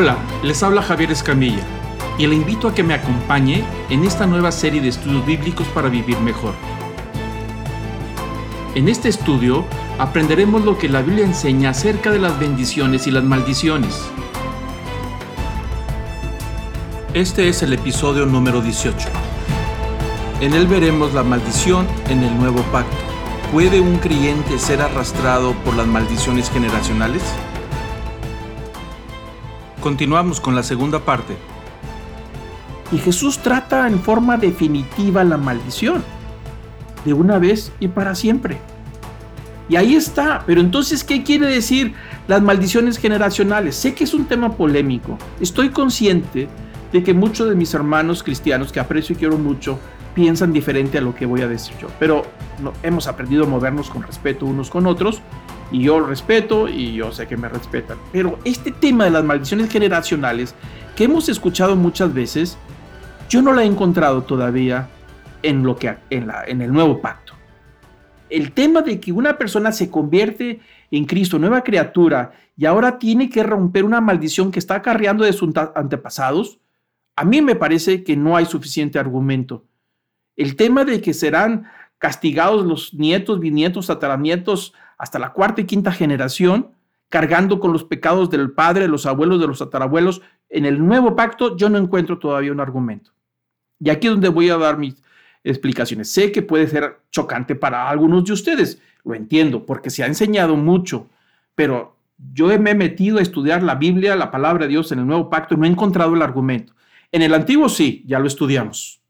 Hola, les habla Javier Escamilla y le invito a que me acompañe en esta nueva serie de estudios bíblicos para vivir mejor. En este estudio aprenderemos lo que la Biblia enseña acerca de las bendiciones y las maldiciones. Este es el episodio número 18. En él veremos la maldición en el nuevo pacto. ¿Puede un creyente ser arrastrado por las maldiciones generacionales? Continuamos con la segunda parte. Y Jesús trata en forma definitiva la maldición, de una vez y para siempre. Y ahí está, pero entonces, ¿qué quiere decir las maldiciones generacionales? Sé que es un tema polémico, estoy consciente de que muchos de mis hermanos cristianos, que aprecio y quiero mucho, piensan diferente a lo que voy a decir yo, pero no, hemos aprendido a movernos con respeto unos con otros y yo respeto y yo sé que me respetan. Pero este tema de las maldiciones generacionales que hemos escuchado muchas veces, yo no la he encontrado todavía en, lo que, en, la, en el nuevo pacto. El tema de que una persona se convierte en Cristo, nueva criatura, y ahora tiene que romper una maldición que está acarreando de sus antepasados, a mí me parece que no hay suficiente argumento. El tema de que serán castigados los nietos, bisnietos, tataranietos, hasta la cuarta y quinta generación, cargando con los pecados del padre, de los abuelos, de los tatarabuelos. En el nuevo pacto yo no encuentro todavía un argumento. Y aquí es donde voy a dar mis explicaciones. Sé que puede ser chocante para algunos de ustedes, lo entiendo, porque se ha enseñado mucho, pero yo me he metido a estudiar la Biblia, la palabra de Dios en el nuevo pacto y no he encontrado el argumento. En el antiguo sí, ya lo estudiamos.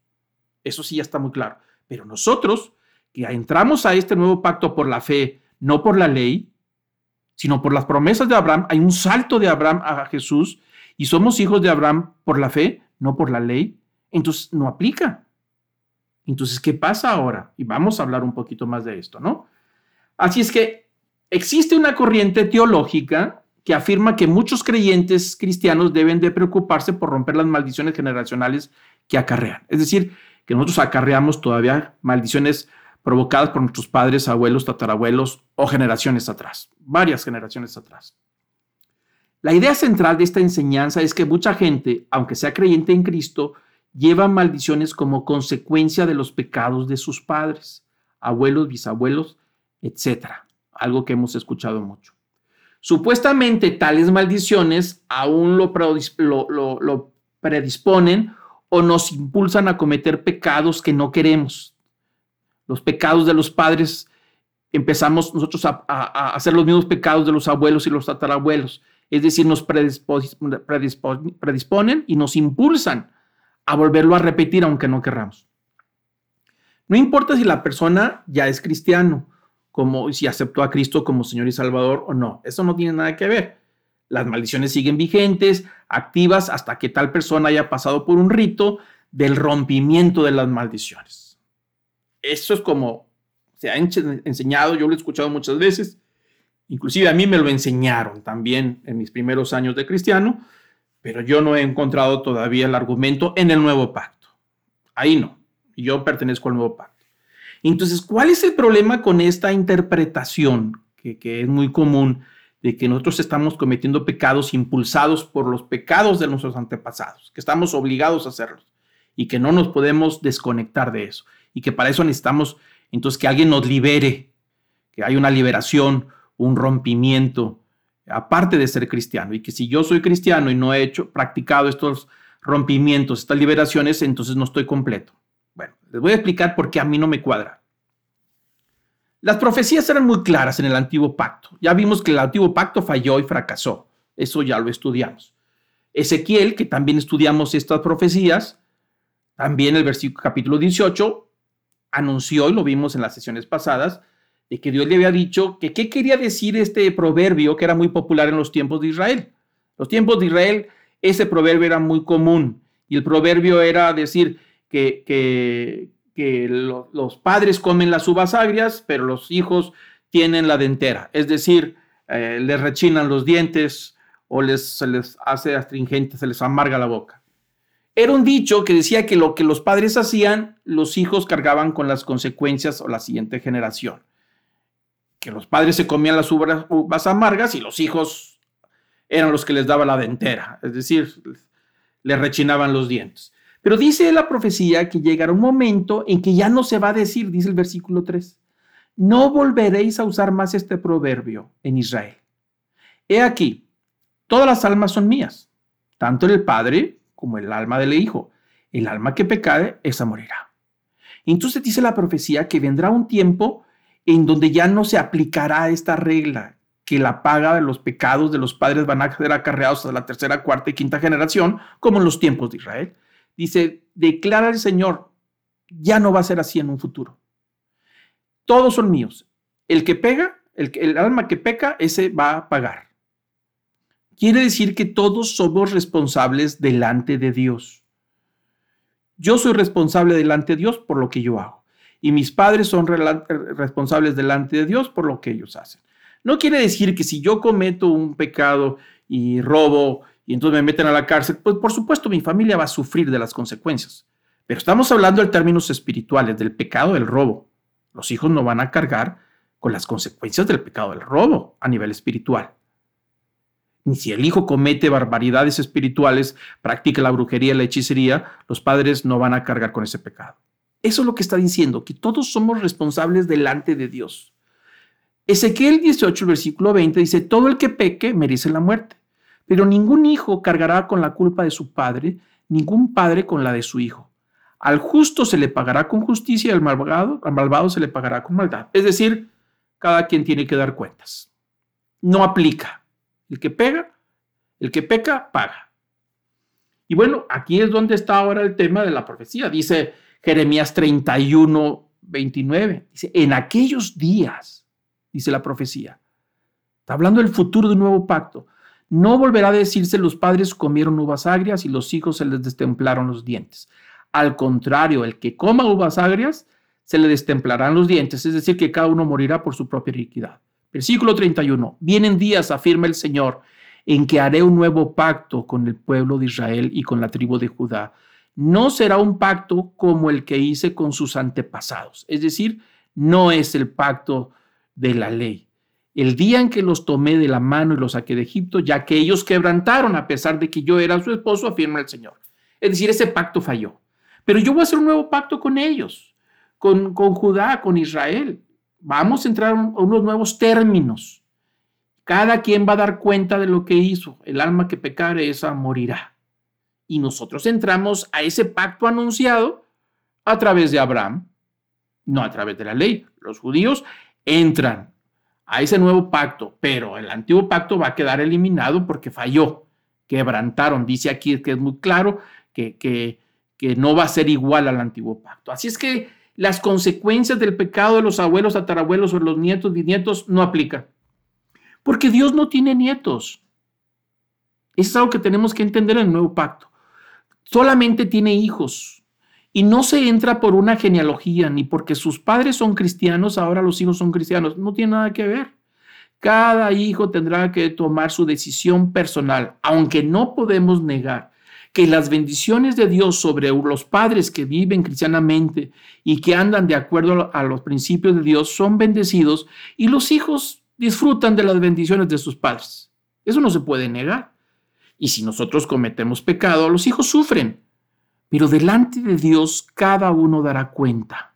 Eso sí ya está muy claro. Pero nosotros, que entramos a este nuevo pacto por la fe, no por la ley, sino por las promesas de Abraham. Hay un salto de Abraham a Jesús y somos hijos de Abraham por la fe, no por la ley. Entonces no aplica. Entonces, ¿qué pasa ahora? Y vamos a hablar un poquito más de esto, ¿no? Así es que existe una corriente teológica que afirma que muchos creyentes cristianos deben de preocuparse por romper las maldiciones generacionales que acarrean. Es decir, que nosotros acarreamos todavía maldiciones provocadas por nuestros padres, abuelos, tatarabuelos o generaciones atrás, varias generaciones atrás. La idea central de esta enseñanza es que mucha gente, aunque sea creyente en Cristo, lleva maldiciones como consecuencia de los pecados de sus padres, abuelos, bisabuelos, etc. Algo que hemos escuchado mucho. Supuestamente tales maldiciones aún lo, lo predisponen o nos impulsan a cometer pecados que no queremos, los pecados de los padres, empezamos nosotros a, hacer los mismos pecados de los abuelos y los tatarabuelos. Es decir, nos predisponen y nos impulsan a volverlo a repetir aunque no querramos. No importa si la persona ya es cristiano, como si aceptó a Cristo como Señor y Salvador o no. Eso no tiene nada que ver. Las maldiciones siguen vigentes, activas, hasta que tal persona haya pasado por un rito del rompimiento de las maldiciones. Eso es como se ha enseñado, yo lo he escuchado muchas veces, inclusive a mí me lo enseñaron también en mis primeros años de cristiano, pero yo no he encontrado todavía el argumento en el nuevo pacto. Ahí no, yo pertenezco al nuevo pacto. Entonces, ¿cuál es el problema con esta interpretación que, que es muy común de que nosotros estamos cometiendo pecados impulsados por los pecados de nuestros antepasados, que estamos obligados a hacerlos y que no nos podemos desconectar de eso? Y que para eso necesitamos entonces que alguien nos libere, que hay una liberación, un rompimiento, aparte de ser cristiano, y que si yo soy cristiano y no he hecho, practicado estos rompimientos, estas liberaciones, entonces no estoy completo. Bueno, les voy a explicar por qué a mí no me cuadra. Las profecías eran muy claras en el antiguo pacto. Ya vimos que el antiguo pacto falló y fracasó. Eso ya lo estudiamos. Ezequiel, que también estudiamos estas profecías, también el versículo capítulo 18, anunció, y lo vimos en las sesiones pasadas, de que Dios le había dicho que qué quería decir este proverbio que era muy popular en los tiempos de Israel. Los tiempos de Israel, ese proverbio era muy común y el proverbio era decir que, que, los padres comen las uvas agrias, pero los hijos tienen la dentera, es decir, eh, les rechinan los dientes o les, se les hace astringente, se les amarga la boca. Era un dicho que decía que lo que los padres hacían, los hijos cargaban con las consecuencias o la siguiente generación. Que los padres se comían las uvas, amargas y los hijos eran los que les daba la dentera, es decir, les rechinaban los dientes. Pero dice la profecía que llegará un momento en que ya no se va a decir, dice el versículo 3, no volveréis a usar más este proverbio en Israel. He aquí, todas las almas son mías, tanto el Padre como el alma del Hijo. El alma que pecare, esa morirá. Entonces dice la profecía que vendrá un tiempo en donde ya no se aplicará esta regla, que la paga de los pecados de los padres van a ser acarreados a la tercera, cuarta y quinta generación, como en los tiempos de Israel. Dice, declara el Señor, ya no va a ser así en un futuro. Todos son míos. El que pega, el alma que peca, ese va a pagar. Quiere decir que todos somos responsables delante de Dios. Yo soy responsable delante de Dios por lo que yo hago. Y mis padres son responsables delante de Dios por lo que ellos hacen. No quiere decir que si yo cometo un pecado y robo y entonces me meten a la cárcel, pues por supuesto mi familia va a sufrir de las consecuencias. Pero estamos hablando en términos espirituales, del pecado del robo. Los hijos no van a cargar con las consecuencias del pecado del robo a nivel espiritual. Si el hijo comete barbaridades espirituales, practica la brujería, la hechicería, los padres no van a cargar con ese pecado. Eso es lo que está diciendo, que todos somos responsables delante de Dios. Ezequiel 18, versículo 20 dice, todo el que peque merece la muerte, pero ningún hijo cargará con la culpa de su padre, ningún padre con la de su hijo. Al justo se le pagará con justicia y al malvado, al malvado se le pagará con maldad. Es decir, cada quien tiene que dar cuentas. No aplica. El que pega, el que peca, paga. Y bueno, aquí es donde está ahora el tema de la profecía. Dice Jeremías 31, 29. Dice, en aquellos días dice la profecía. Está hablando del futuro de un nuevo pacto. No volverá a decirse los padres comieron uvas agrias y los hijos se les destemplaron los dientes. Al contrario, el que coma uvas agrias se le destemplarán los dientes, es decir, que cada uno morirá por su propia iniquidad. Versículo 31. Vienen días, afirma el Señor, en que haré un nuevo pacto con el pueblo de Israel y con la tribu de Judá. No será un pacto como el que hice con sus antepasados, es decir, no es el pacto de la ley. El día en que los tomé de la mano y los saqué de Egipto, ya que ellos quebrantaron a pesar de que yo era su esposo, afirma el Señor. Es decir, ese pacto falló. Pero yo voy a hacer un nuevo pacto con ellos, con, con Judá, con Israel. Vamos a entrar a unos nuevos términos. Cada quien va a dar cuenta de lo que hizo. El alma que pecare, esa morirá. Y nosotros entramos a ese pacto anunciado a través de Abraham, no a través de la ley. Los judíos entran a ese nuevo pacto, pero el antiguo pacto va a quedar eliminado porque falló, quebrantaron. Dice aquí que es muy claro que, que, que no va a ser igual al antiguo pacto. Así es que las consecuencias del pecado de los abuelos, tatarabuelos o los nietos, bisnietos no aplican. Porque Dios no tiene nietos. Eso es algo que tenemos que entender en el nuevo pacto. Solamente tiene hijos. Y no se entra por una genealogía, ni porque sus padres son cristianos, ahora los hijos son cristianos. No tiene nada que ver. Cada hijo tendrá que tomar su decisión personal, aunque no podemos negar que las bendiciones de Dios sobre los padres que viven cristianamente y que andan de acuerdo a los principios de Dios son bendecidos y los hijos disfrutan de las bendiciones de sus padres. Eso no se puede negar. Y si nosotros cometemos pecado, los hijos sufren pero delante de Dios cada uno dará cuenta.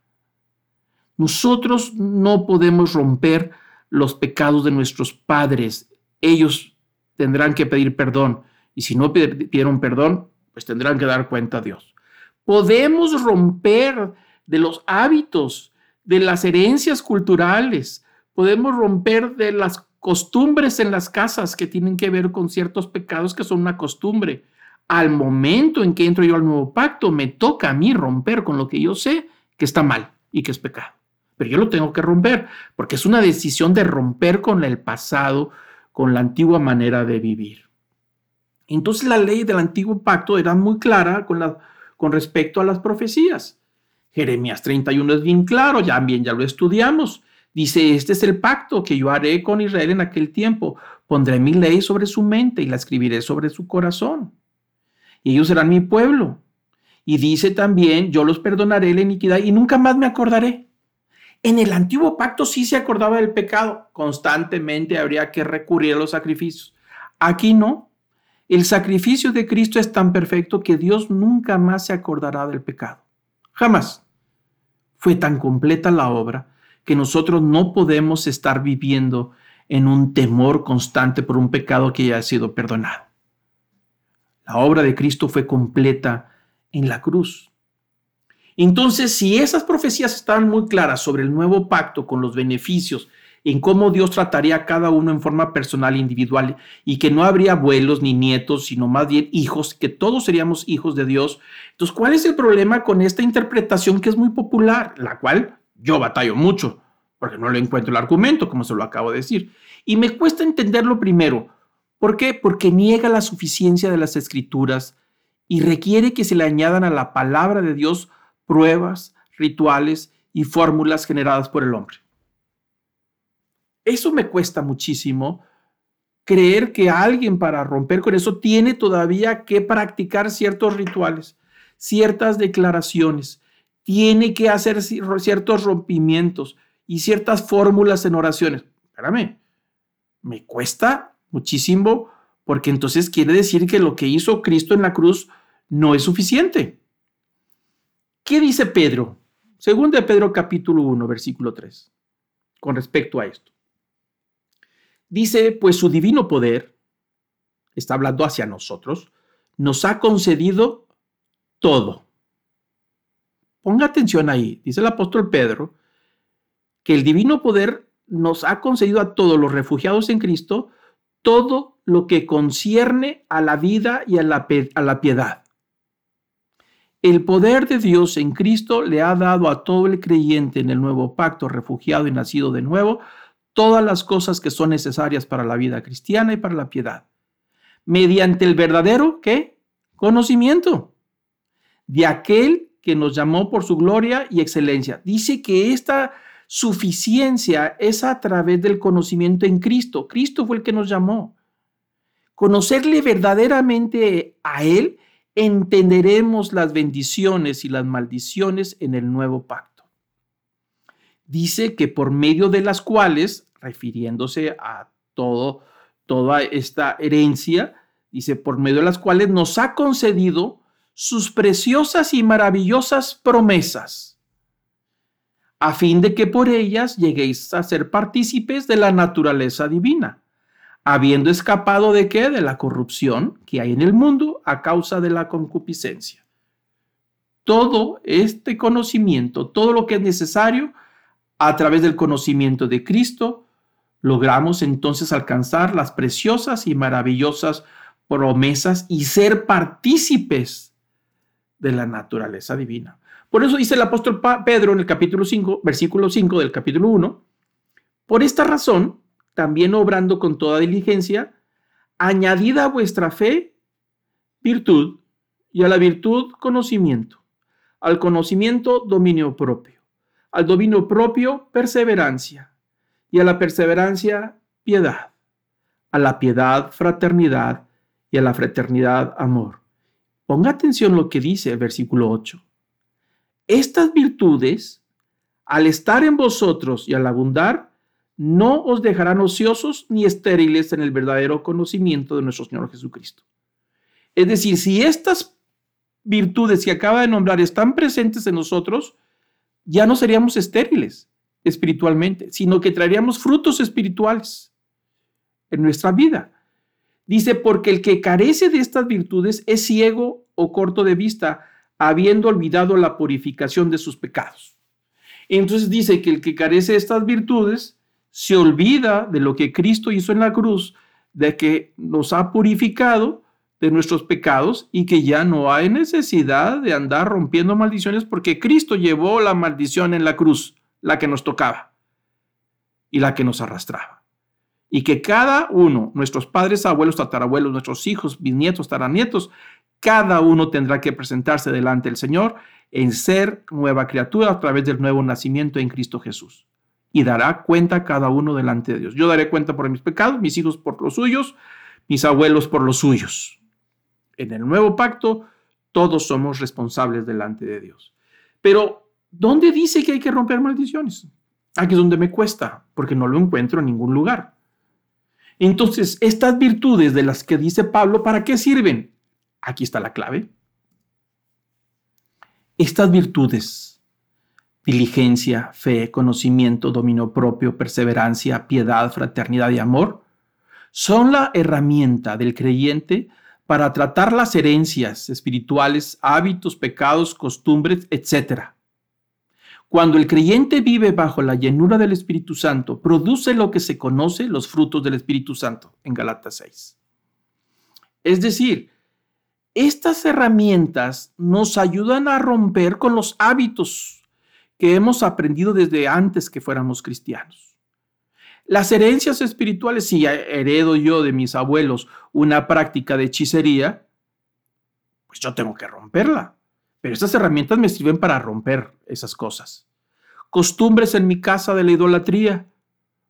Nosotros no podemos romper los pecados de nuestros padres. Ellos tendrán que pedir perdón y si no pidieron perdón, pues tendrán que dar cuenta a Dios. Podemos romper de los hábitos, de las herencias culturales, podemos romper de las costumbres en las casas que tienen que ver con ciertos pecados que son una costumbre al momento en que entro yo al nuevo pacto, me toca a mí romper con lo que yo sé que está mal y que es pecado. Pero yo lo tengo que romper, porque es una decisión de romper con el pasado, con la antigua manera de vivir. Entonces la ley del antiguo pacto era muy clara con, respecto a las profecías. Jeremías 31 es bien claro, ya bien ya lo estudiamos. Dice, este es el pacto que yo haré con Israel en aquel tiempo. Pondré mi ley sobre su mente y la escribiré sobre su corazón y ellos serán mi pueblo. Y dice también, yo los perdonaré la iniquidad y nunca más me acordaré. En el antiguo pacto sí se acordaba del pecado, constantemente habría que recurrir a los sacrificios. Aquí no. El sacrificio de Cristo es tan perfecto que Dios nunca más se acordará del pecado. Jamás. Fue tan completa la obra que nosotros no podemos estar viviendo en un temor constante por un pecado que ya ha sido perdonado. La obra de Cristo fue completa en la cruz. Entonces, si esas profecías estaban muy claras sobre el nuevo pacto con los beneficios, en cómo Dios trataría a cada uno en forma personal e individual y que no habría abuelos ni nietos, sino más bien hijos, que todos seríamos hijos de Dios. Entonces, ¿cuál es el problema con esta interpretación que es muy popular, la cual yo batallo mucho, porque no le encuentro el argumento, como se lo acabo de decir? Y me cuesta entenderlo primero. ¿Por qué? Porque niega la suficiencia de las escrituras y requiere que se le añadan a la palabra de Dios pruebas, rituales y fórmulas generadas por el hombre. Eso me cuesta muchísimo creer que alguien para romper con eso tiene todavía que practicar ciertos rituales, ciertas declaraciones, tiene que hacer ciertos rompimientos y ciertas fórmulas en oraciones. Espérame, me cuesta muchísimo porque entonces quiere decir que lo que hizo Cristo en la cruz no es suficiente. ¿Qué dice Pedro? Según de Pedro capítulo 1, versículo 3, con respecto a esto. Dice, pues su divino poder, está hablando hacia nosotros, nos ha concedido todo. Ponga atención ahí, dice el apóstol Pedro, que el divino poder nos ha concedido a todos los refugiados en Cristo todo lo que concierne a la vida y a la, a la piedad. El poder de Dios en Cristo le ha dado a todo el creyente en el nuevo pacto, refugiado y nacido de nuevo, todas las cosas que son necesarias para la vida cristiana y para la piedad, mediante el verdadero, ¿qué? Conocimiento de aquel que nos llamó por su gloria y excelencia. Dice que esta suficiencia es a través del conocimiento en Cristo. Cristo fue el que nos llamó. Conocerle verdaderamente a Él, entenderemos las bendiciones y las maldiciones en el nuevo pacto dice que por medio de las cuales, refiriéndose a todo, toda esta herencia, dice, por medio de las cuales nos ha concedido sus preciosas y maravillosas promesas, a fin de que por ellas lleguéis a ser partícipes de la naturaleza divina, habiendo escapado de qué? De la corrupción que hay en el mundo a causa de la concupiscencia. Todo este conocimiento, todo lo que es necesario a través del conocimiento de Cristo, logramos entonces alcanzar las preciosas y maravillosas promesas y ser partícipes de la naturaleza divina. Por eso dice el apóstol Pedro en el capítulo 5, versículo 5 del capítulo 1, por esta razón, también obrando con toda diligencia, añadida a vuestra fe virtud y a la virtud conocimiento, al conocimiento dominio propio al dominio propio perseverancia, y a la perseverancia piedad, a la piedad fraternidad, y a la fraternidad amor. Ponga atención lo que dice el versículo 8. Estas virtudes, al estar en vosotros y al abundar, no os dejarán ociosos ni estériles en el verdadero conocimiento de nuestro Señor Jesucristo. Es decir, si estas virtudes que acaba de nombrar están presentes en nosotros, ya no seríamos estériles espiritualmente, sino que traeríamos frutos espirituales en nuestra vida. Dice, porque el que carece de estas virtudes es ciego o corto de vista, habiendo olvidado la purificación de sus pecados. Entonces dice que el que carece de estas virtudes se olvida de lo que Cristo hizo en la cruz, de que nos ha purificado de nuestros pecados y que ya no hay necesidad de andar rompiendo maldiciones porque Cristo llevó la maldición en la cruz, la que nos tocaba y la que nos arrastraba. Y que cada uno, nuestros padres, abuelos, tatarabuelos, nuestros hijos, bisnietos, taranietos, cada uno tendrá que presentarse delante del Señor en ser nueva criatura a través del nuevo nacimiento en Cristo Jesús. Y dará cuenta cada uno delante de Dios. Yo daré cuenta por mis pecados, mis hijos por los suyos, mis abuelos por los suyos en el nuevo pacto, todos somos responsables delante de Dios. Pero, ¿dónde dice que hay que romper maldiciones? Aquí es donde me cuesta, porque no lo encuentro en ningún lugar. Entonces, estas virtudes de las que dice Pablo, ¿para qué sirven? Aquí está la clave. Estas virtudes, diligencia, fe, conocimiento, dominio propio, perseverancia, piedad, fraternidad y amor, son la herramienta del creyente para tratar las herencias espirituales, hábitos, pecados, costumbres, etc. Cuando el creyente vive bajo la llenura del Espíritu Santo, produce lo que se conoce los frutos del Espíritu Santo en Galatas 6. Es decir, estas herramientas nos ayudan a romper con los hábitos que hemos aprendido desde antes que fuéramos cristianos. Las herencias espirituales, si heredo yo de mis abuelos una práctica de hechicería, pues yo tengo que romperla. Pero estas herramientas me sirven para romper esas cosas. Costumbres en mi casa de la idolatría,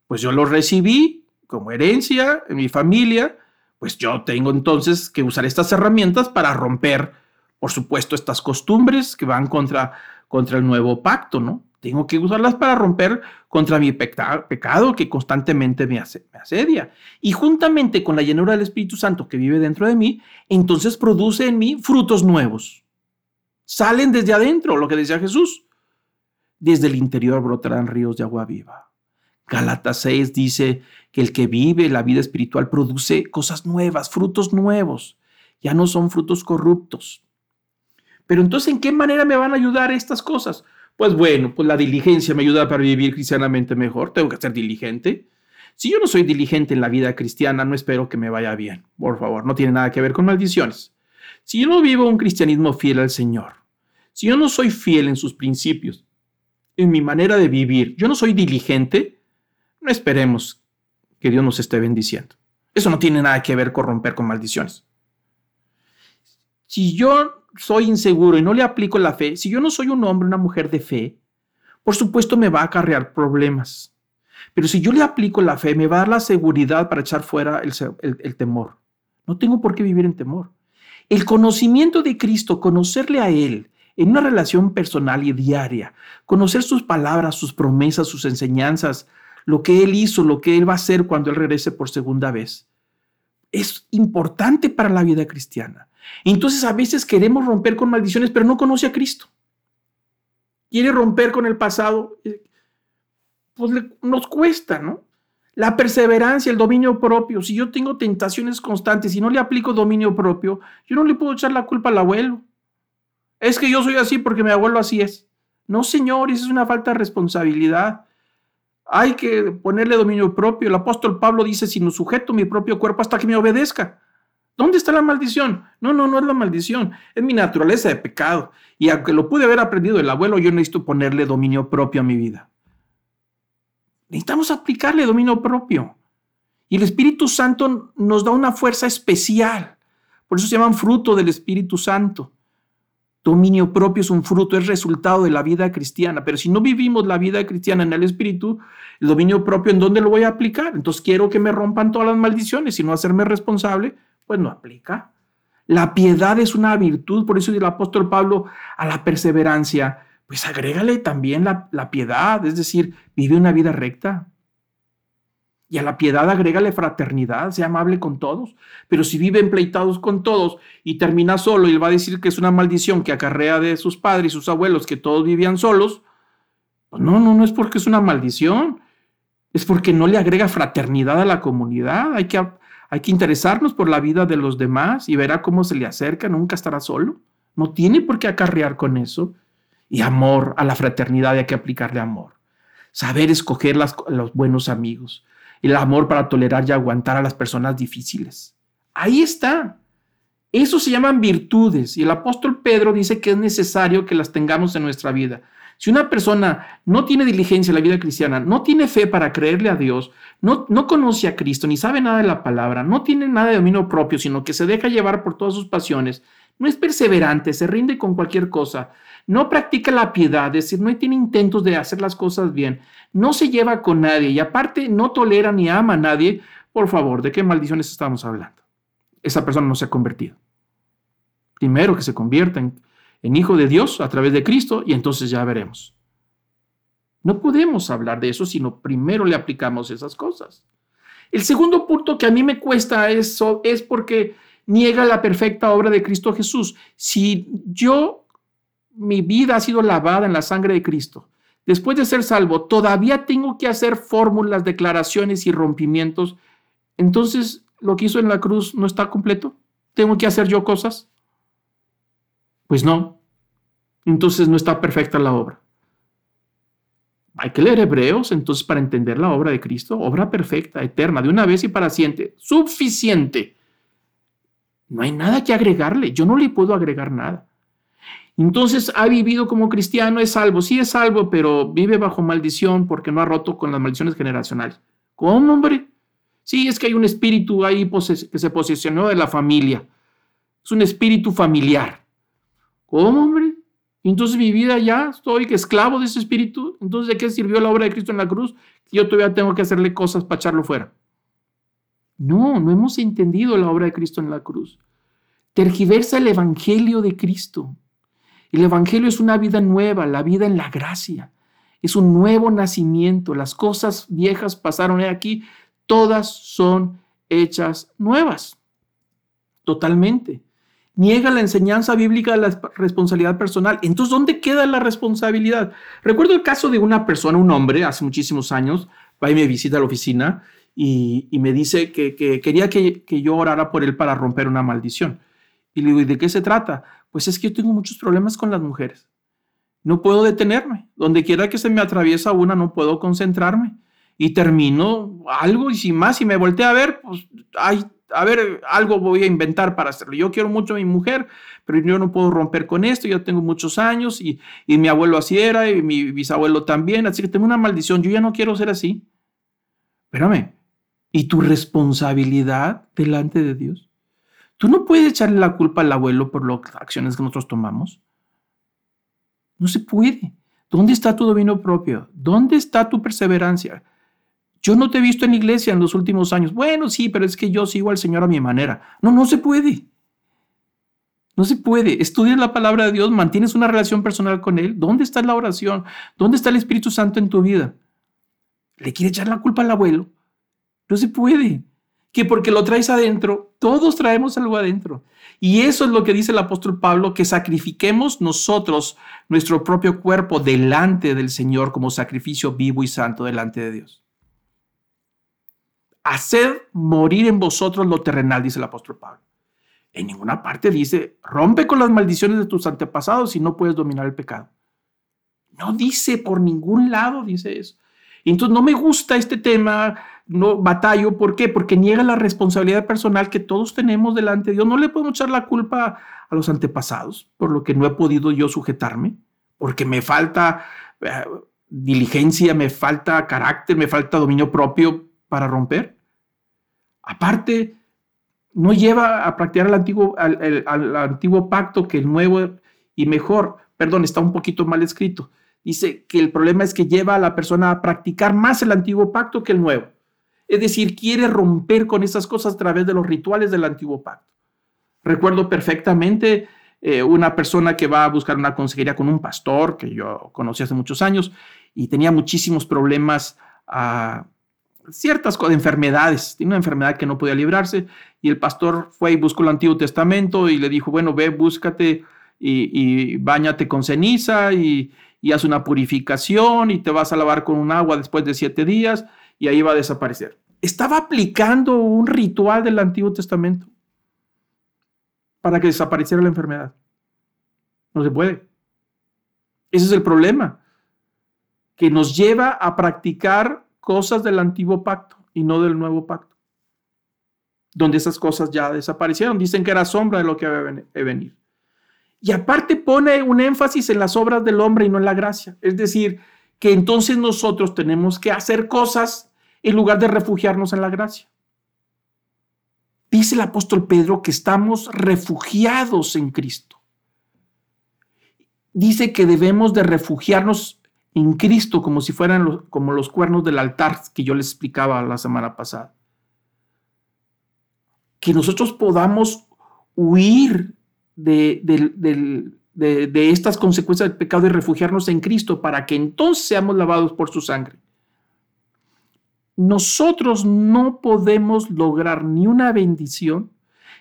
pues yo lo recibí como herencia en mi familia pues yo tengo entonces que usar estas herramientas para romper, por supuesto, estas costumbres que van contra, contra el nuevo pacto, ¿no? Tengo que usarlas para romper contra mi pecado que constantemente me, asedia. Y juntamente con la llenura del Espíritu Santo que vive dentro de mí, entonces produce en mí frutos nuevos. Salen desde adentro, lo que decía Jesús. Desde el interior brotarán ríos de agua viva. Galatas 6 dice que el que vive la vida espiritual produce cosas nuevas, frutos nuevos. Ya no son frutos corruptos. Pero entonces, ¿en qué manera me van a ayudar estas cosas? Pues bueno, pues la diligencia me ayuda para vivir cristianamente mejor. Tengo que ser diligente. Si yo no soy diligente en la vida cristiana, no espero que me vaya bien. Por favor, no tiene nada que ver con maldiciones. Si yo no vivo un cristianismo fiel al Señor, si yo no soy fiel en sus principios, en mi manera de vivir, yo no soy diligente, no esperemos que Dios nos esté bendiciendo. Eso no tiene nada que ver con romper con maldiciones. Si yo soy inseguro y no le aplico la fe, si yo no soy un hombre, una mujer de fe, por supuesto me va a acarrear problemas. Pero si yo le aplico la fe, me va a dar la seguridad para echar fuera el, el temor. No tengo por qué vivir en temor. El conocimiento de Cristo, conocerle a Él en una relación personal y diaria, conocer sus palabras, sus promesas, sus enseñanzas, lo que Él hizo, lo que Él va a hacer cuando Él regrese por segunda vez. Es importante para la vida cristiana. Entonces a veces queremos romper con maldiciones, pero no conoce a Cristo. Quiere romper con el pasado, pues nos cuesta, ¿no? La perseverancia, el dominio propio. Si yo tengo tentaciones constantes y no le aplico dominio propio, yo no le puedo echar la culpa al abuelo. Es que yo soy así porque mi abuelo así es. No, señor, eso es una falta de responsabilidad. Hay que ponerle dominio propio. El apóstol Pablo dice, si no sujeto mi propio cuerpo hasta que me obedezca. ¿Dónde está la maldición? No, no, no es la maldición. Es mi naturaleza de pecado. Y aunque lo pude haber aprendido el abuelo, yo necesito ponerle dominio propio a mi vida. Necesitamos aplicarle dominio propio. Y el Espíritu Santo nos da una fuerza especial. Por eso se llaman fruto del Espíritu Santo. Dominio propio es un fruto, es resultado de la vida cristiana. Pero si no vivimos la vida cristiana en el Espíritu, el dominio propio, ¿en dónde lo voy a aplicar? Entonces quiero que me rompan todas las maldiciones y no hacerme responsable, pues no aplica. La piedad es una virtud, por eso el apóstol Pablo a la perseverancia, pues agrégale también la, la piedad, es decir, vive una vida recta. Y a la piedad agrégale fraternidad, sea amable con todos. Pero si vive empleitados con todos y termina solo y va a decir que es una maldición que acarrea de sus padres y sus abuelos que todos vivían solos, pues no, no, no es porque es una maldición. Es porque no le agrega fraternidad a la comunidad. Hay que, hay que interesarnos por la vida de los demás y verá cómo se le acerca, nunca estará solo. No tiene por qué acarrear con eso. Y amor, a la fraternidad hay que aplicarle amor. Saber escoger los buenos amigos el amor para tolerar y aguantar a las personas difíciles. Ahí está. Eso se llaman virtudes y el apóstol Pedro dice que es necesario que las tengamos en nuestra vida. Si una persona no tiene diligencia en la vida cristiana, no tiene fe para creerle a Dios, no, no conoce a Cristo, ni sabe nada de la palabra, no tiene nada de dominio propio, sino que se deja llevar por todas sus pasiones, no es perseverante, se rinde con cualquier cosa, no practica la piedad, es decir, no tiene intentos de hacer las cosas bien, no se lleva con nadie y aparte no tolera ni ama a nadie, por favor, ¿de qué maldiciones estamos hablando? Esa persona no se ha convertido. Primero que se convierta en, en hijo de Dios a través de Cristo y entonces ya veremos. No podemos hablar de eso, sino primero le aplicamos esas cosas. El segundo punto que a mí me cuesta eso es porque niega la perfecta obra de Cristo Jesús. Si yo, mi vida ha sido lavada en la sangre de Cristo, después de ser salvo, todavía tengo que hacer fórmulas, declaraciones y rompimientos, entonces lo que hizo en la cruz no está completo. ¿Tengo que hacer yo cosas? Pues no. Entonces no está perfecta la obra. Hay que leer Hebreos entonces para entender la obra de Cristo, obra perfecta, eterna, de una vez y para siempre, suficiente. No hay nada que agregarle, yo no le puedo agregar nada. Entonces ha vivido como cristiano, es salvo, sí es salvo, pero vive bajo maldición porque no ha roto con las maldiciones generacionales. ¿Cómo, hombre? Sí, es que hay un espíritu ahí que se posicionó de la familia. Es un espíritu familiar. ¿Cómo, hombre? Entonces mi vida ya estoy esclavo de ese espíritu. Entonces, ¿de qué sirvió la obra de Cristo en la cruz? Yo todavía tengo que hacerle cosas para echarlo fuera. No, no hemos entendido la obra de Cristo en la cruz. Tergiversa el Evangelio de Cristo. El Evangelio es una vida nueva, la vida en la gracia. Es un nuevo nacimiento. Las cosas viejas pasaron aquí. Todas son hechas nuevas. Totalmente niega la enseñanza bíblica de la responsabilidad personal. Entonces, ¿dónde queda la responsabilidad? Recuerdo el caso de una persona, un hombre, hace muchísimos años, va y me visita a la oficina y, me dice que, quería que, yo orara por él para romper una maldición. Y le digo, ¿y de qué se trata? Pues es que yo tengo muchos problemas con las mujeres. No puedo detenerme. Donde quiera que se me atraviesa una, no puedo concentrarme. Y termino algo y sin más, y me volteé a ver, pues hay a ver, algo voy a inventar para hacerlo. Yo quiero mucho a mi mujer, pero yo no puedo romper con esto, yo tengo muchos años y, mi abuelo así era y mi bisabuelo también, así que tengo una maldición, yo ya no quiero ser así. Espérame, ¿y tu responsabilidad delante de Dios? Tú no puedes echarle la culpa al abuelo por las acciones que nosotros tomamos. No se puede. ¿Dónde está tu dominio propio? ¿Dónde está tu perseverancia? Yo no te he visto en iglesia en los últimos años. Bueno, sí, pero es que yo sigo al Señor a mi manera. No, no se puede. No se puede. Estudias la palabra de Dios, mantienes una relación personal con Él. ¿Dónde está la oración? ¿Dónde está el Espíritu Santo en tu vida? ¿Le quiere echar la culpa al abuelo? No se puede. Que porque lo traes adentro, todos traemos algo adentro. Y eso es lo que dice el apóstol Pablo, que sacrifiquemos nosotros nuestro propio cuerpo delante del Señor como sacrificio vivo y santo delante de Dios. Haced morir en vosotros lo terrenal, dice el apóstol Pablo. En ninguna parte dice, rompe con las maldiciones de tus antepasados y no puedes dominar el pecado. No dice por ningún lado, dice eso. entonces no me gusta este tema, no batallo. ¿Por qué? Porque niega la responsabilidad personal que todos tenemos delante de Dios. No le puedo echar la culpa a los antepasados por lo que no he podido yo sujetarme, porque me falta eh, diligencia, me falta carácter, me falta dominio propio para romper. Aparte, no lleva a practicar el antiguo, al, antiguo pacto que el nuevo y mejor, perdón, está un poquito mal escrito. Dice que el problema es que lleva a la persona a practicar más el antiguo pacto que el nuevo. Es decir, quiere romper con esas cosas a través de los rituales del antiguo pacto. Recuerdo perfectamente eh, una persona que va a buscar una consejería con un pastor que yo conocí hace muchos años y tenía muchísimos problemas a ciertas enfermedades, tiene una enfermedad que no podía librarse y el pastor fue y buscó el Antiguo Testamento y le dijo, bueno, ve, búscate y, y bañate con ceniza y, y haz una purificación y te vas a lavar con un agua después de siete días y ahí va a desaparecer. Estaba aplicando un ritual del Antiguo Testamento para que desapareciera la enfermedad. No se puede. Ese es el problema, que nos lleva a practicar cosas del antiguo pacto y no del nuevo pacto, donde esas cosas ya desaparecieron. Dicen que era sombra de lo que había de venir. Y aparte pone un énfasis en las obras del hombre y no en la gracia. Es decir, que entonces nosotros tenemos que hacer cosas en lugar de refugiarnos en la gracia. Dice el apóstol Pedro que estamos refugiados en Cristo. Dice que debemos de refugiarnos en Cristo como si fueran los, como los cuernos del altar que yo les explicaba la semana pasada. Que nosotros podamos huir de, de, estas consecuencias del pecado y refugiarnos en Cristo para que entonces seamos lavados por su sangre. nosotros no podemos lograr ni una bendición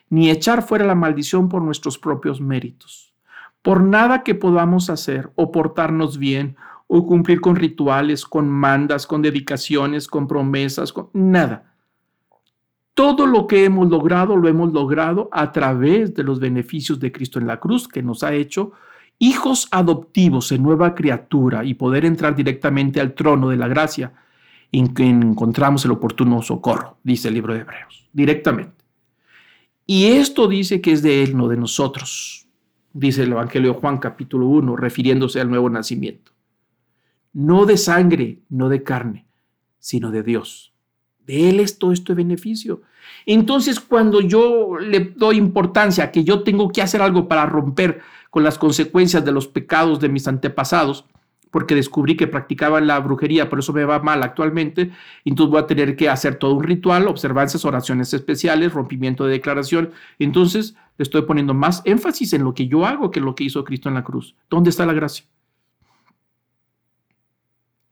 ni echar fuera la maldición por nuestros propios méritos. Por nada que podamos hacer o portarnos bien o cumplir con rituales, con mandas, con dedicaciones, con promesas, con nada. Todo lo que hemos logrado lo hemos logrado a través de los beneficios de Cristo en la cruz que nos ha hecho hijos adoptivos en nueva criatura y poder entrar directamente al trono de la gracia en que encontramos el oportuno socorro, dice el libro de Hebreos, directamente. Y esto dice que es de Él, no de nosotros, dice el Evangelio de Juan capítulo 1, refiriéndose al nuevo nacimiento. No de sangre, no de carne, sino de Dios. De Él es todo este beneficio. Entonces, cuando yo le doy importancia a que yo tengo que hacer algo para romper con las consecuencias de los pecados de mis antepasados, porque descubrí que practicaban la brujería, por eso me va mal actualmente, entonces voy a tener que hacer todo un ritual, observancias, oraciones especiales, rompimiento de declaración. Entonces le estoy poniendo más énfasis en lo que yo hago que en lo que hizo Cristo en la cruz. ¿Dónde está la gracia?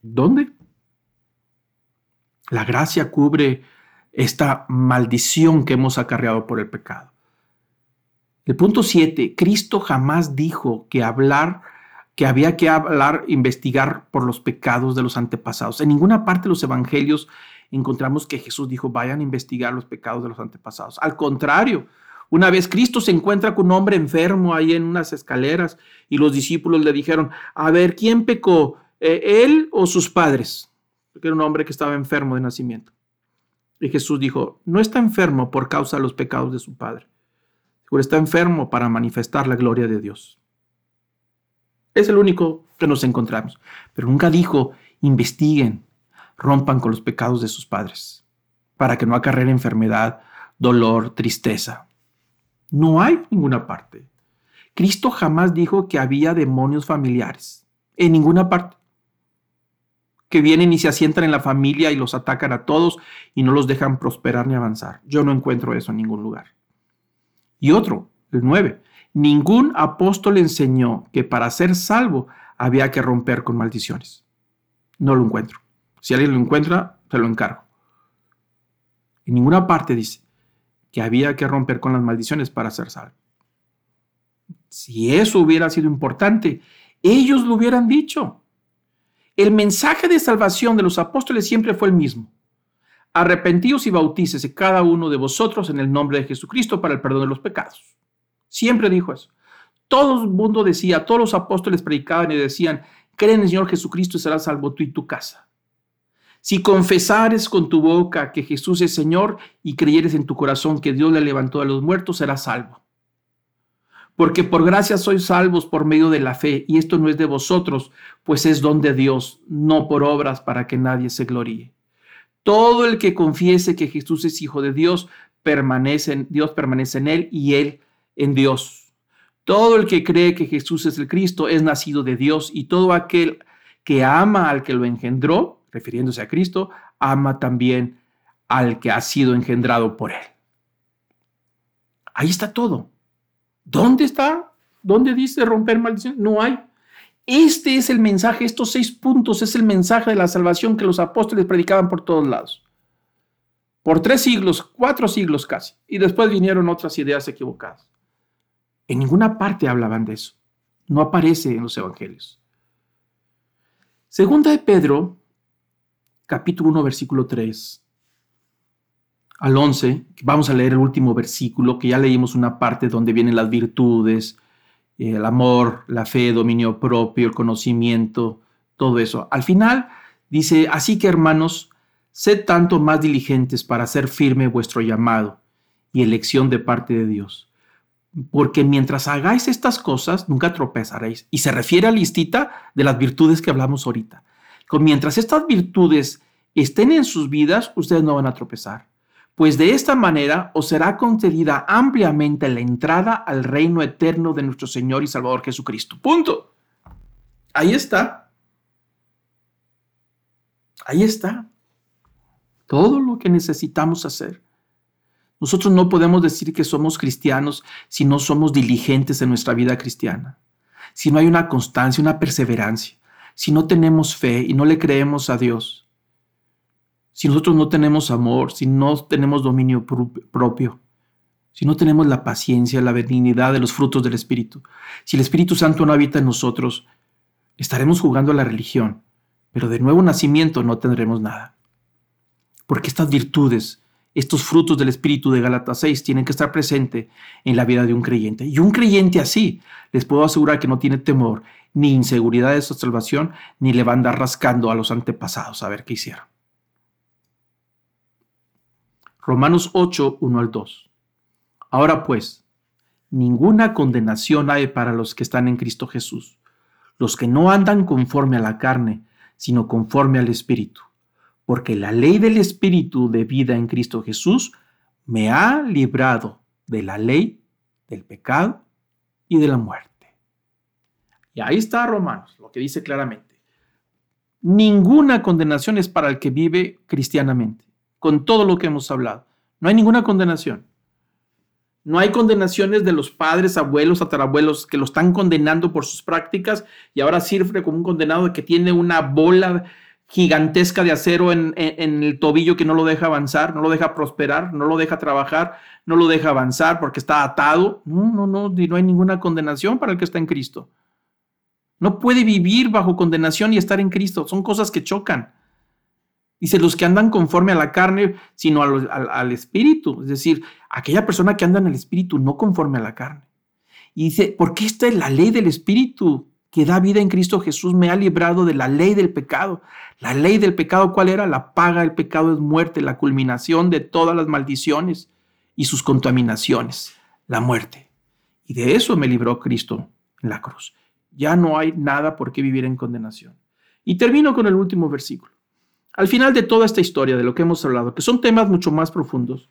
¿Dónde? La gracia cubre esta maldición que hemos acarreado por el pecado. El punto 7, Cristo jamás dijo que hablar, que había que hablar, investigar por los pecados de los antepasados. En ninguna parte de los evangelios encontramos que Jesús dijo, vayan a investigar los pecados de los antepasados. Al contrario, una vez Cristo se encuentra con un hombre enfermo ahí en unas escaleras y los discípulos le dijeron, a ver, ¿quién pecó? Eh, ¿Él o sus padres? Porque era un hombre que estaba enfermo de nacimiento. Y Jesús dijo, no está enfermo por causa de los pecados de su padre está enfermo para manifestar la gloria de Dios. Es el único que nos encontramos. Pero nunca dijo, investiguen, rompan con los pecados de sus padres, para que no acarreen enfermedad, dolor, tristeza. No hay ninguna parte. Cristo jamás dijo que había demonios familiares, en ninguna parte. Que vienen y se asientan en la familia y los atacan a todos y no los dejan prosperar ni avanzar. Yo no encuentro eso en ningún lugar. Y otro, el 9. Ningún apóstol enseñó que para ser salvo había que romper con maldiciones. No lo encuentro. Si alguien lo encuentra, se lo encargo. En ninguna parte dice que había que romper con las maldiciones para ser salvo. Si eso hubiera sido importante, ellos lo hubieran dicho. El mensaje de salvación de los apóstoles siempre fue el mismo. Arrepentíos y bautícese cada uno de vosotros en el nombre de Jesucristo para el perdón de los pecados. Siempre dijo eso. Todo el mundo decía, todos los apóstoles predicaban y decían, cree en el Señor Jesucristo y serás salvo tú y tu casa. Si confesares con tu boca que Jesús es Señor y creyeres en tu corazón que Dios le levantó a los muertos, serás salvo. Porque por gracia sois salvos por medio de la fe, y esto no es de vosotros, pues es don de Dios, no por obras para que nadie se gloríe. Todo el que confiese que Jesús es hijo de Dios, permanece en, Dios permanece en él y él en Dios. Todo el que cree que Jesús es el Cristo es nacido de Dios y todo aquel que ama al que lo engendró, refiriéndose a Cristo, ama también al que ha sido engendrado por él. Ahí está todo. ¿Dónde está? ¿Dónde dice romper maldición? No hay. Este es el mensaje, estos seis puntos es el mensaje de la salvación que los apóstoles predicaban por todos lados. Por tres siglos, cuatro siglos casi. Y después vinieron otras ideas equivocadas. En ninguna parte hablaban de eso. No aparece en los evangelios. Segunda de Pedro, capítulo 1, versículo 3 al 11, vamos a leer el último versículo, que ya leímos una parte donde vienen las virtudes, el amor, la fe, dominio propio, el conocimiento, todo eso. Al final dice, así que hermanos, sed tanto más diligentes para hacer firme vuestro llamado y elección de parte de Dios. Porque mientras hagáis estas cosas, nunca tropezaréis. Y se refiere a listita de las virtudes que hablamos ahorita. Mientras estas virtudes estén en sus vidas, ustedes no van a tropezar pues de esta manera os será concedida ampliamente la entrada al reino eterno de nuestro Señor y Salvador Jesucristo. Punto. Ahí está. Ahí está. Todo lo que necesitamos hacer. Nosotros no podemos decir que somos cristianos si no somos diligentes en nuestra vida cristiana, si no hay una constancia, una perseverancia, si no tenemos fe y no le creemos a Dios si nosotros no tenemos amor, si no tenemos dominio propio, si no tenemos la paciencia, la benignidad de los frutos del Espíritu, si el Espíritu Santo no habita en nosotros, estaremos jugando a la religión, pero de nuevo nacimiento no tendremos nada. Porque estas virtudes, estos frutos del Espíritu de Gálatas 6 tienen que estar presentes en la vida de un creyente. Y un creyente así, les puedo asegurar que no tiene temor ni inseguridad de su salvación, ni le va a andar rascando a los antepasados a ver qué hicieron. Romanos 8, 1 al 2. Ahora pues, ninguna condenación hay para los que están en Cristo Jesús, los que no andan conforme a la carne, sino conforme al Espíritu porque la ley del Espíritu de vida en Cristo Jesús me ha librado de la ley, del pecado y de la muerte. Y ahí está Romanos, lo que dice claramente. Ninguna condenación es para el que vive cristianamente, con todo lo que hemos hablado. No hay ninguna condenación. No hay condenaciones de los padres, abuelos, tatarabuelos que lo están condenando por sus prácticas y ahora sirve como un condenado que tiene una bola gigantesca de acero en, el tobillo que no lo deja avanzar, no lo deja prosperar, no lo deja trabajar, no lo deja avanzar porque está atado. No, no, no, no hay ninguna condenación para el que está en Cristo. No puede vivir bajo condenación y estar en Cristo. Son cosas que chocan. Dice, los que andan conforme a la carne, sino al, espíritu. Es decir, aquella persona que anda en el espíritu, no conforme a la carne. Y dice, porque esta es la ley del espíritu que da vida en Cristo Jesús me ha librado de la ley del pecado. La ley del pecado, ¿cuál era? La paga del pecado es muerte, la culminación de todas las maldiciones y sus contaminaciones, la muerte. Y de eso me libró Cristo en la cruz. Ya no hay nada por qué vivir en condenación. Y termino con el último versículo. Al final de toda esta historia de lo que hemos hablado, que son temas mucho más profundos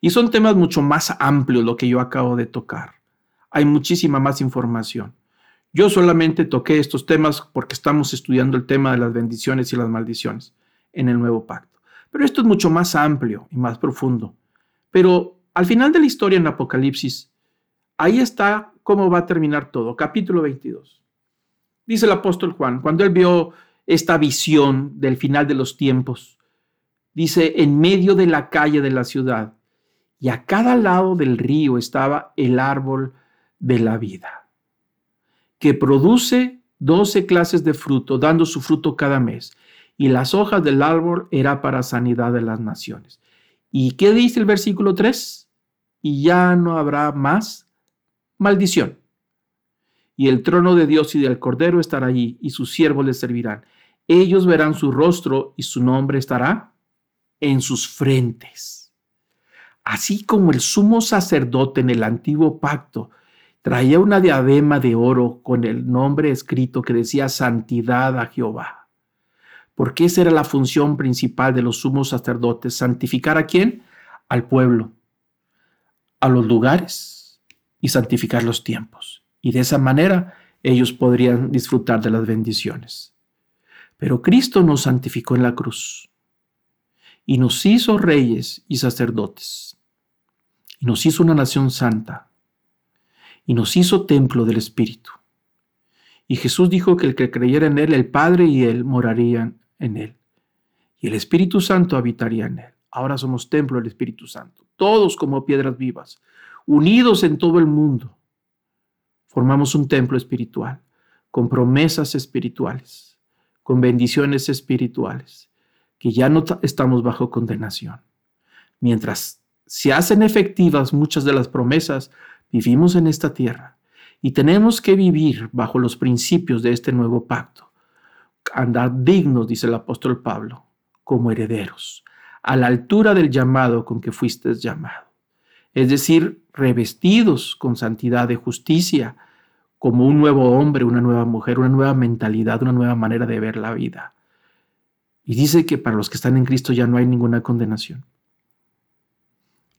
y son temas mucho más amplios lo que yo acabo de tocar, hay muchísima más información. Yo solamente toqué estos temas porque estamos estudiando el tema de las bendiciones y las maldiciones en el nuevo pacto. Pero esto es mucho más amplio y más profundo. Pero al final de la historia en Apocalipsis, ahí está cómo va a terminar todo. Capítulo 22. Dice el apóstol Juan, cuando él vio esta visión del final de los tiempos, dice, en medio de la calle de la ciudad y a cada lado del río estaba el árbol de la vida que produce doce clases de fruto, dando su fruto cada mes. Y las hojas del árbol era para sanidad de las naciones. ¿Y qué dice el versículo 3? Y ya no habrá más maldición. Y el trono de Dios y del Cordero estará allí, y sus siervos les servirán. Ellos verán su rostro y su nombre estará en sus frentes. Así como el sumo sacerdote en el antiguo pacto traía una diadema de oro con el nombre escrito que decía santidad a Jehová. Porque esa era la función principal de los sumos sacerdotes, santificar a quién? Al pueblo, a los lugares y santificar los tiempos. Y de esa manera ellos podrían disfrutar de las bendiciones. Pero Cristo nos santificó en la cruz y nos hizo reyes y sacerdotes y nos hizo una nación santa y nos hizo templo del Espíritu. Y Jesús dijo que el que creyera en Él, el Padre y Él morarían en Él. Y el Espíritu Santo habitaría en Él. Ahora somos templo del Espíritu Santo, todos como piedras vivas, unidos en todo el mundo. Formamos un templo espiritual, con promesas espirituales, con bendiciones espirituales, que ya no estamos bajo condenación. Mientras se hacen efectivas muchas de las promesas, Vivimos en esta tierra y tenemos que vivir bajo los principios de este nuevo pacto. Andar dignos, dice el apóstol Pablo, como herederos, a la altura del llamado con que fuiste llamado. Es decir, revestidos con santidad de justicia, como un nuevo hombre, una nueva mujer, una nueva mentalidad, una nueva manera de ver la vida. Y dice que para los que están en Cristo ya no hay ninguna condenación.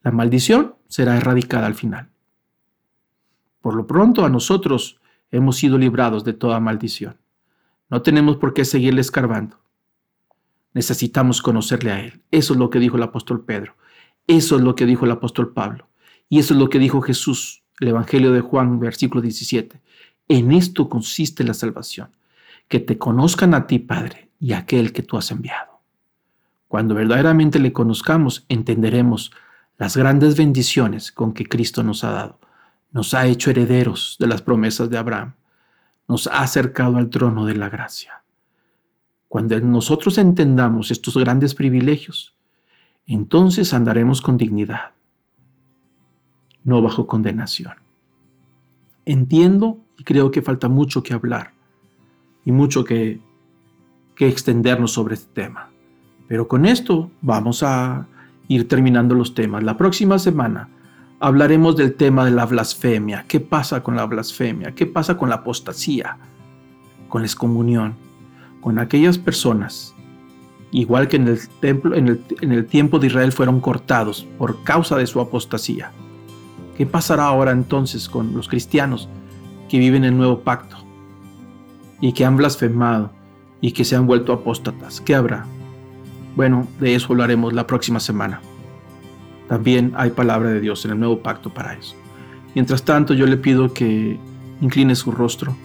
La maldición será erradicada al final. Por lo pronto a nosotros hemos sido librados de toda maldición. No tenemos por qué seguirle escarbando. Necesitamos conocerle a Él. Eso es lo que dijo el apóstol Pedro. Eso es lo que dijo el apóstol Pablo. Y eso es lo que dijo Jesús, el Evangelio de Juan, versículo 17. En esto consiste la salvación, que te conozcan a ti, Padre, y a aquel que tú has enviado. Cuando verdaderamente le conozcamos, entenderemos las grandes bendiciones con que Cristo nos ha dado. Nos ha hecho herederos de las promesas de Abraham. Nos ha acercado al trono de la gracia. Cuando nosotros entendamos estos grandes privilegios, entonces andaremos con dignidad, no bajo condenación. Entiendo y creo que falta mucho que hablar y mucho que, que extendernos sobre este tema. Pero con esto vamos a ir terminando los temas. La próxima semana hablaremos del tema de la blasfemia. ¿Qué pasa con la blasfemia? ¿Qué pasa con la apostasía? Con la excomunión, con aquellas personas, igual que en el, templo, en el, en el tiempo de Israel fueron cortados por causa de su apostasía. ¿Qué pasará ahora entonces con los cristianos que viven el nuevo pacto y que han blasfemado y que se han vuelto apóstatas? ¿Qué habrá? Bueno, de eso hablaremos la próxima semana. También hay palabra de Dios en el nuevo pacto para eso. Mientras tanto, yo le pido que incline su rostro,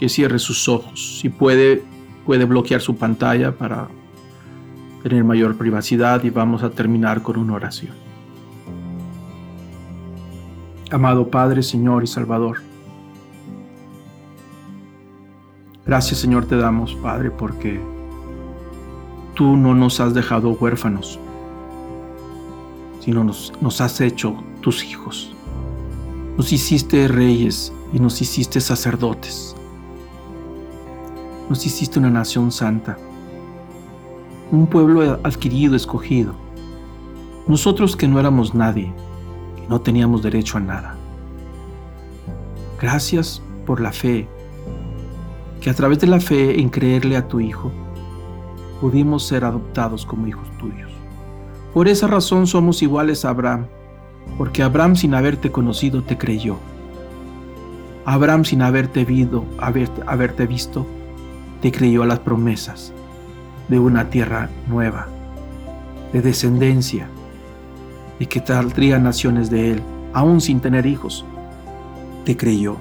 que cierre sus ojos. Si puede, puede bloquear su pantalla para tener mayor privacidad y vamos a terminar con una oración. Amado Padre, Señor y Salvador, gracias Señor te damos, Padre, porque tú no nos has dejado huérfanos sino nos, has hecho tus hijos. Nos hiciste reyes y nos hiciste sacerdotes. Nos hiciste una nación santa, un pueblo adquirido, escogido. Nosotros que no éramos nadie, no teníamos derecho a nada. Gracias por la fe, que a través de la fe en creerle a tu Hijo, pudimos ser adoptados como hijos tuyos. Por esa razón somos iguales a Abraham, porque Abraham sin haberte conocido te creyó. Abraham sin haberte, haberte visto, te creyó a las promesas de una tierra nueva, de descendencia, y que saldrían naciones de él, aún sin tener hijos. Te creyó.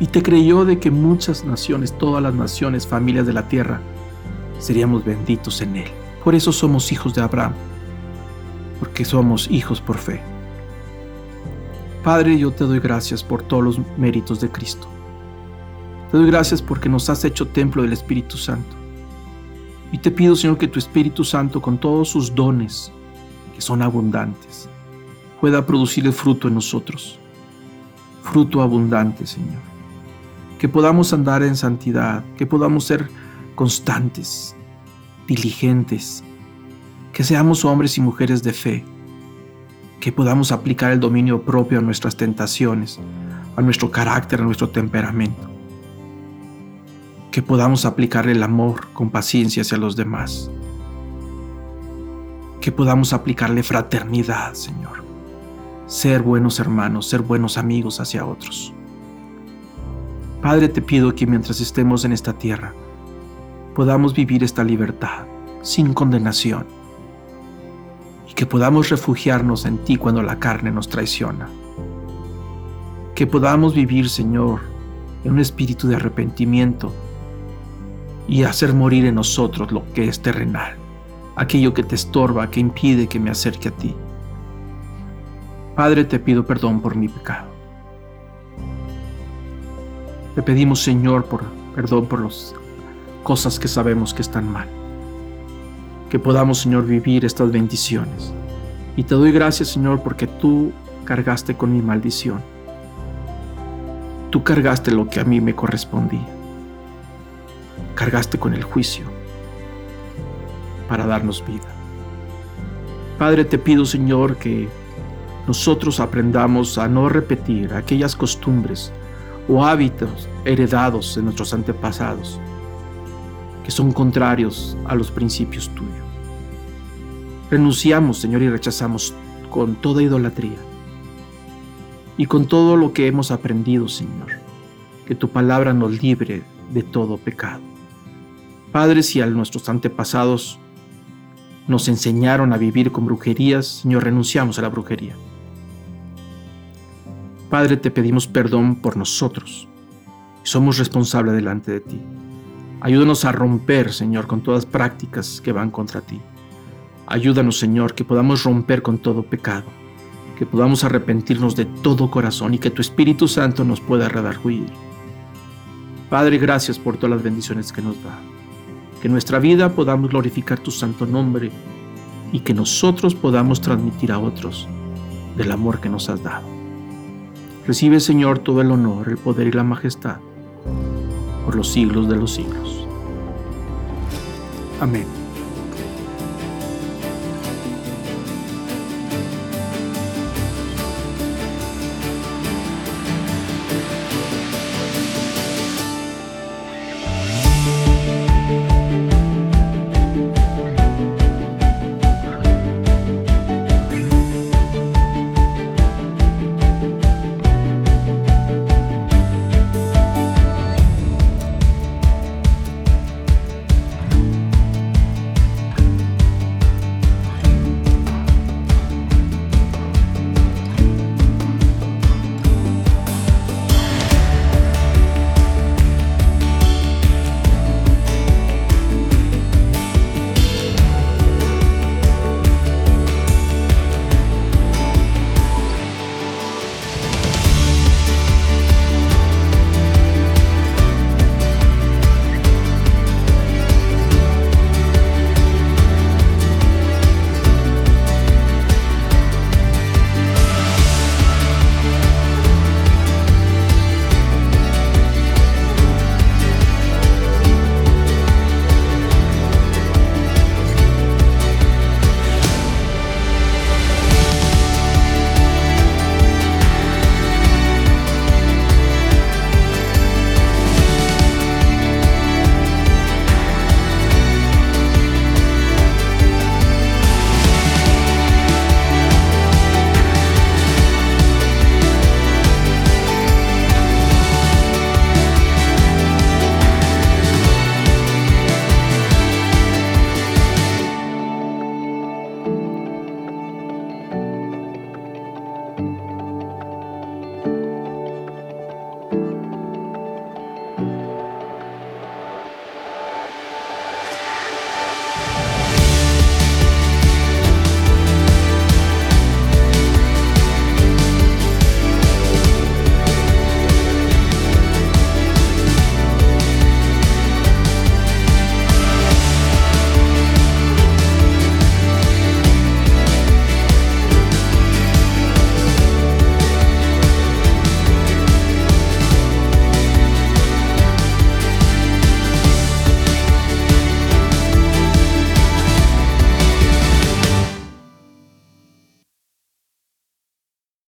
Y te creyó de que muchas naciones, todas las naciones, familias de la tierra, seríamos benditos en él. Por eso somos hijos de Abraham, porque somos hijos por fe. Padre, yo te doy gracias por todos los méritos de Cristo. Te doy gracias porque nos has hecho templo del Espíritu Santo. Y te pido, Señor, que tu Espíritu Santo, con todos sus dones, que son abundantes, pueda producir el fruto en nosotros. Fruto abundante, Señor. Que podamos andar en santidad, que podamos ser constantes, diligentes, que seamos hombres y mujeres de fe, que podamos aplicar el dominio propio a nuestras tentaciones, a nuestro carácter, a nuestro temperamento, que podamos aplicar el amor con paciencia hacia los demás, que podamos aplicarle fraternidad, Señor, ser buenos hermanos, ser buenos amigos hacia otros. Padre, te pido que mientras estemos en esta tierra, podamos vivir esta libertad sin condenación y que podamos refugiarnos en ti cuando la carne nos traiciona. Que podamos vivir, Señor, en un espíritu de arrepentimiento y hacer morir en nosotros lo que es terrenal, aquello que te estorba, que impide que me acerque a ti. Padre, te pido perdón por mi pecado. Te pedimos, Señor, por perdón por los cosas que sabemos que están mal. Que podamos, Señor, vivir estas bendiciones. Y te doy gracias, Señor, porque tú cargaste con mi maldición. Tú cargaste lo que a mí me correspondía. Cargaste con el juicio para darnos vida. Padre, te pido, Señor, que nosotros aprendamos a no repetir aquellas costumbres o hábitos heredados de nuestros antepasados que son contrarios a los principios tuyos. Renunciamos, Señor, y rechazamos con toda idolatría y con todo lo que hemos aprendido, Señor, que tu palabra nos libre de todo pecado. Padre, si a nuestros antepasados nos enseñaron a vivir con brujerías, Señor, renunciamos a la brujería. Padre, te pedimos perdón por nosotros. Somos responsables delante de ti Ayúdanos a romper, Señor, con todas prácticas que van contra ti. Ayúdanos, Señor, que podamos romper con todo pecado, que podamos arrepentirnos de todo corazón y que tu Espíritu Santo nos pueda redarguir. Padre, gracias por todas las bendiciones que nos da. Que nuestra vida podamos glorificar tu santo nombre y que nosotros podamos transmitir a otros del amor que nos has dado. Recibe, Señor, todo el honor, el poder y la majestad por los siglos de los siglos. Amén.